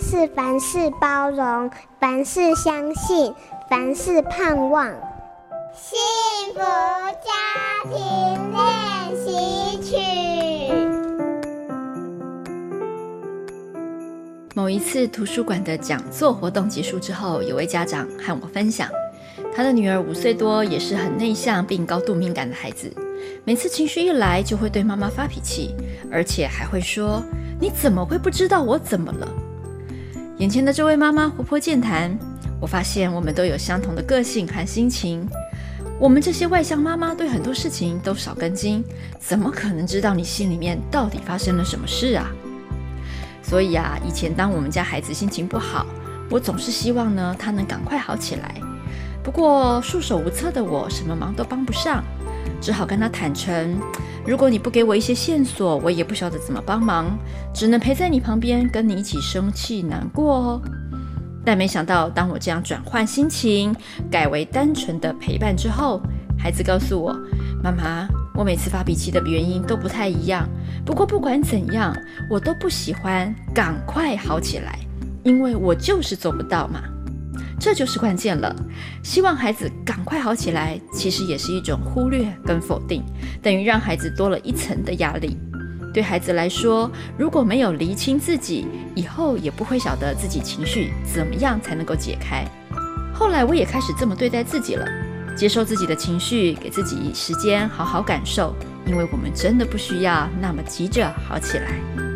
是凡事包容，凡事相信，凡事盼望。幸福家庭练习曲。某一次图书馆的讲座活动结束之后，有位家长和我分享，他的女儿五岁多，也是很内向并高度敏感的孩子。每次情绪一来，就会对妈妈发脾气，而且还会说：“你怎么会不知道我怎么了？”眼前的这位妈妈活泼健谈，我发现我们都有相同的个性和心情。我们这些外向妈妈对很多事情都少根筋，怎么可能知道你心里面到底发生了什么事啊？所以啊，以前当我们家孩子心情不好，我总是希望呢，他能赶快好起来。不过束手无策的我，什么忙都帮不上。只好跟他坦诚，如果你不给我一些线索，我也不晓得怎么帮忙，只能陪在你旁边，跟你一起生气难过哦。但没想到，当我这样转换心情，改为单纯的陪伴之后，孩子告诉我：“妈妈，我每次发脾气的原因都不太一样，不过不管怎样，我都不喜欢赶快好起来，因为我就是做不到嘛。”这就是关键了。希望孩子赶快好起来，其实也是一种忽略跟否定，等于让孩子多了一层的压力。对孩子来说，如果没有厘清自己，以后也不会晓得自己情绪怎么样才能够解开。后来我也开始这么对待自己了，接受自己的情绪，给自己时间好好感受，因为我们真的不需要那么急着好起来。